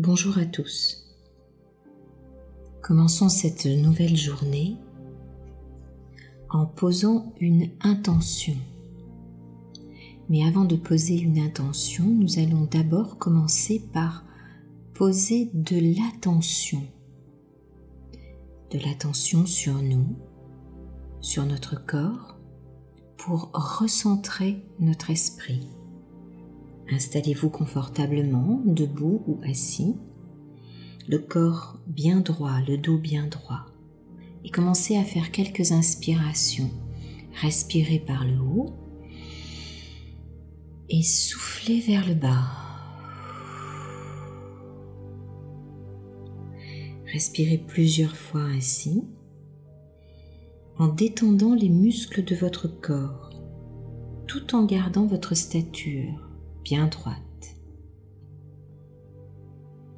Bonjour à tous. Commençons cette nouvelle journée en posant une intention. Mais avant de poser une intention, nous allons d'abord commencer par poser de l'attention. De l'attention sur nous, sur notre corps, pour recentrer notre esprit. Installez-vous confortablement, debout ou assis, le corps bien droit, le dos bien droit, et commencez à faire quelques inspirations. Respirez par le haut et soufflez vers le bas. Respirez plusieurs fois ainsi en détendant les muscles de votre corps tout en gardant votre stature droite.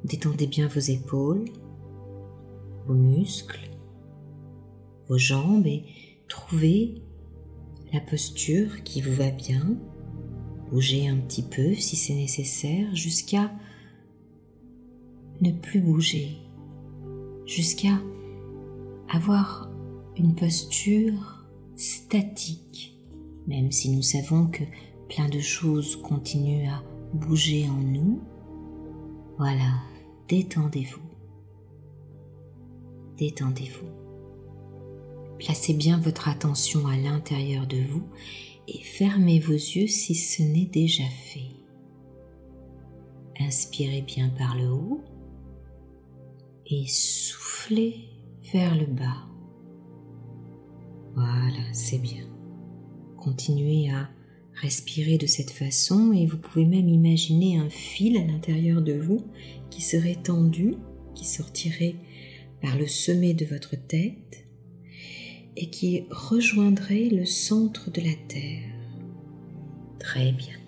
Détendez bien vos épaules, vos muscles, vos jambes et trouvez la posture qui vous va bien. Bougez un petit peu si c'est nécessaire jusqu'à ne plus bouger, jusqu'à avoir une posture statique, même si nous savons que plein de choses continuent à bouger en nous. Voilà, détendez-vous. Détendez-vous. Placez bien votre attention à l'intérieur de vous et fermez vos yeux si ce n'est déjà fait. Inspirez bien par le haut et soufflez vers le bas. Voilà, c'est bien. Continuez à Respirez de cette façon et vous pouvez même imaginer un fil à l'intérieur de vous qui serait tendu, qui sortirait par le sommet de votre tête et qui rejoindrait le centre de la Terre. Très bien.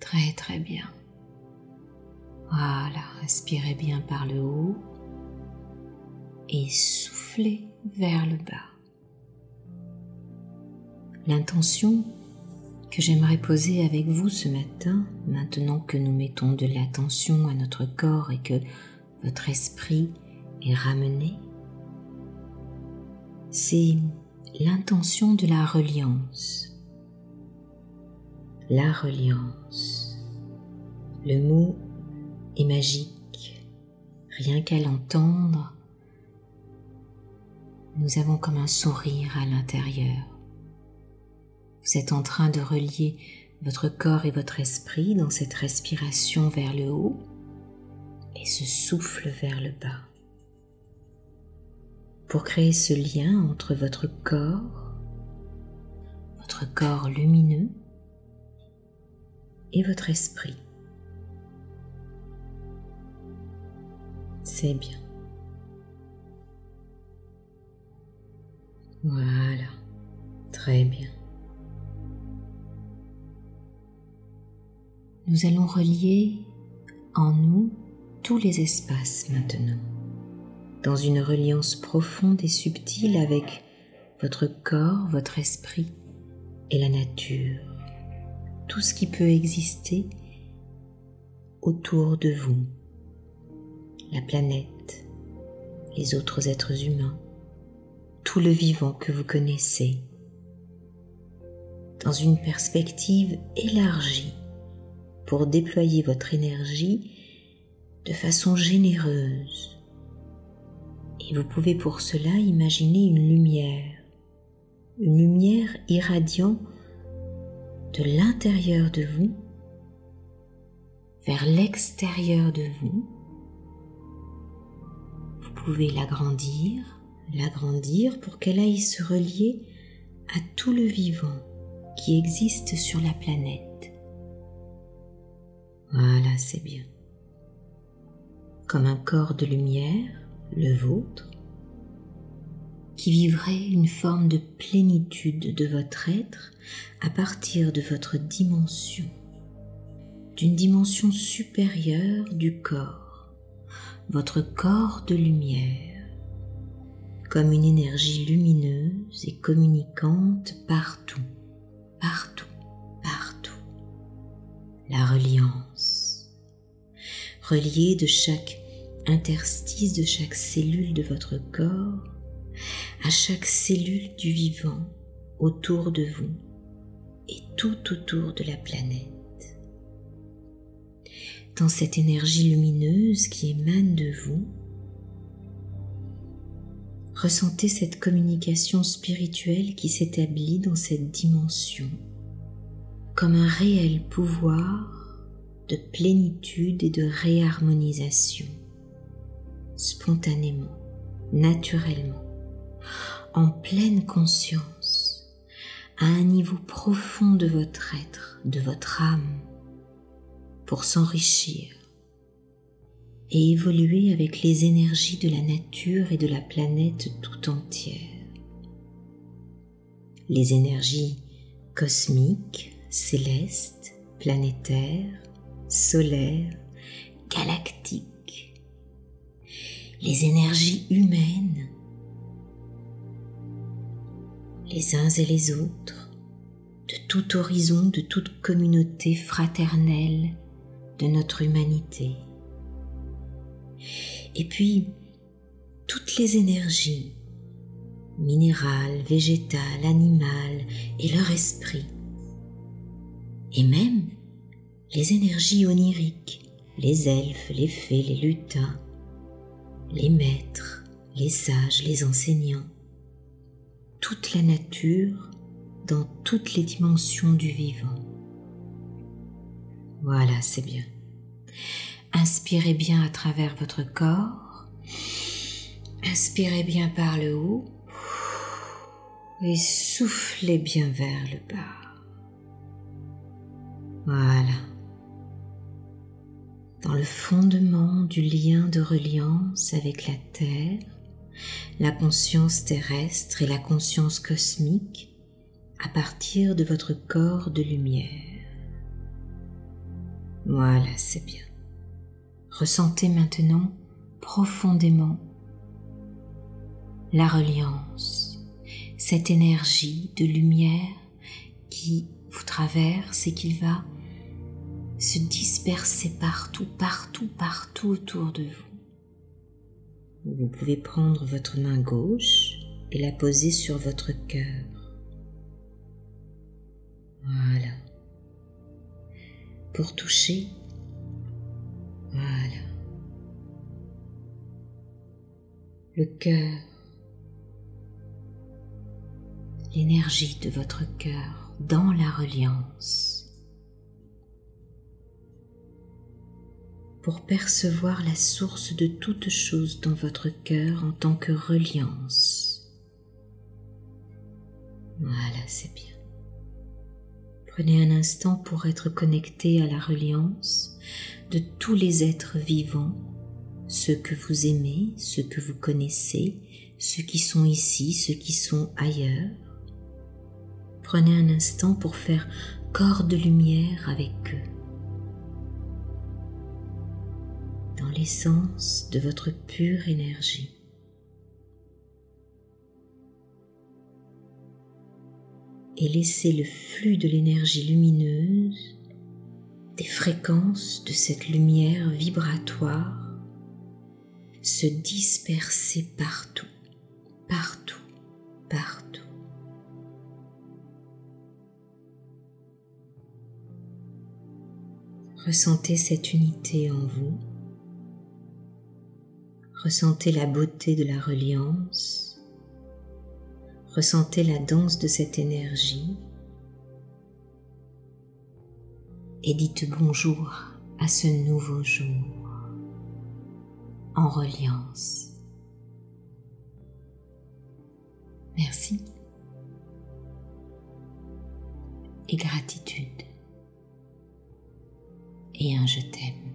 Très très bien. Voilà, respirez bien par le haut et soufflez vers le bas. L'intention que j'aimerais poser avec vous ce matin, maintenant que nous mettons de l'attention à notre corps et que votre esprit est ramené, c'est l'intention de la reliance. La reliance. Le mot est magique. Rien qu'à l'entendre, nous avons comme un sourire à l'intérieur. Vous êtes en train de relier votre corps et votre esprit dans cette respiration vers le haut et ce souffle vers le bas. Pour créer ce lien entre votre corps, votre corps lumineux et votre esprit. C'est bien. Voilà, très bien. Nous allons relier en nous tous les espaces maintenant, dans une reliance profonde et subtile avec votre corps, votre esprit et la nature, tout ce qui peut exister autour de vous, la planète, les autres êtres humains, tout le vivant que vous connaissez, dans une perspective élargie pour déployer votre énergie de façon généreuse. Et vous pouvez pour cela imaginer une lumière, une lumière irradiant de l'intérieur de vous vers l'extérieur de vous. Vous pouvez l'agrandir, l'agrandir pour qu'elle aille se relier à tout le vivant qui existe sur la planète. C'est bien. Comme un corps de lumière, le vôtre, qui vivrait une forme de plénitude de votre être à partir de votre dimension, d'une dimension supérieure du corps, votre corps de lumière, comme une énergie lumineuse et communicante partout, partout, partout. La reliance relié de chaque interstice de chaque cellule de votre corps à chaque cellule du vivant autour de vous et tout autour de la planète. Dans cette énergie lumineuse qui émane de vous, ressentez cette communication spirituelle qui s'établit dans cette dimension comme un réel pouvoir de plénitude et de réharmonisation, spontanément, naturellement, en pleine conscience, à un niveau profond de votre être, de votre âme, pour s'enrichir et évoluer avec les énergies de la nature et de la planète tout entière. Les énergies cosmiques, célestes, planétaires, solaires, galactiques, les énergies humaines, les uns et les autres, de tout horizon, de toute communauté fraternelle de notre humanité. Et puis, toutes les énergies, minérales, végétales, animales et leur esprit, et même les énergies oniriques, les elfes, les fées, les lutins, les maîtres, les sages, les enseignants, toute la nature dans toutes les dimensions du vivant. Voilà, c'est bien. Inspirez bien à travers votre corps. Inspirez bien par le haut et soufflez bien vers le bas. Voilà. Dans le fondement du lien de reliance avec la Terre, la conscience terrestre et la conscience cosmique à partir de votre corps de lumière. Voilà, c'est bien. Ressentez maintenant profondément la reliance, cette énergie de lumière qui vous traverse et qui va se disperser partout, partout, partout autour de vous. Vous pouvez prendre votre main gauche et la poser sur votre cœur. Voilà. Pour toucher voilà. Le cœur. L'énergie de votre cœur dans la reliance. Pour percevoir la source de toute chose dans votre cœur en tant que reliance. Voilà, c'est bien. Prenez un instant pour être connecté à la reliance de tous les êtres vivants, ceux que vous aimez, ceux que vous connaissez, ceux qui sont ici, ceux qui sont ailleurs. Prenez un instant pour faire corps de lumière avec eux. L'essence de votre pure énergie. Et laissez le flux de l'énergie lumineuse des fréquences de cette lumière vibratoire se disperser partout, partout, partout. Ressentez cette unité en vous. Ressentez la beauté de la reliance. Ressentez la danse de cette énergie et dites bonjour à ce nouveau jour en reliance. Merci et gratitude et un je t'aime.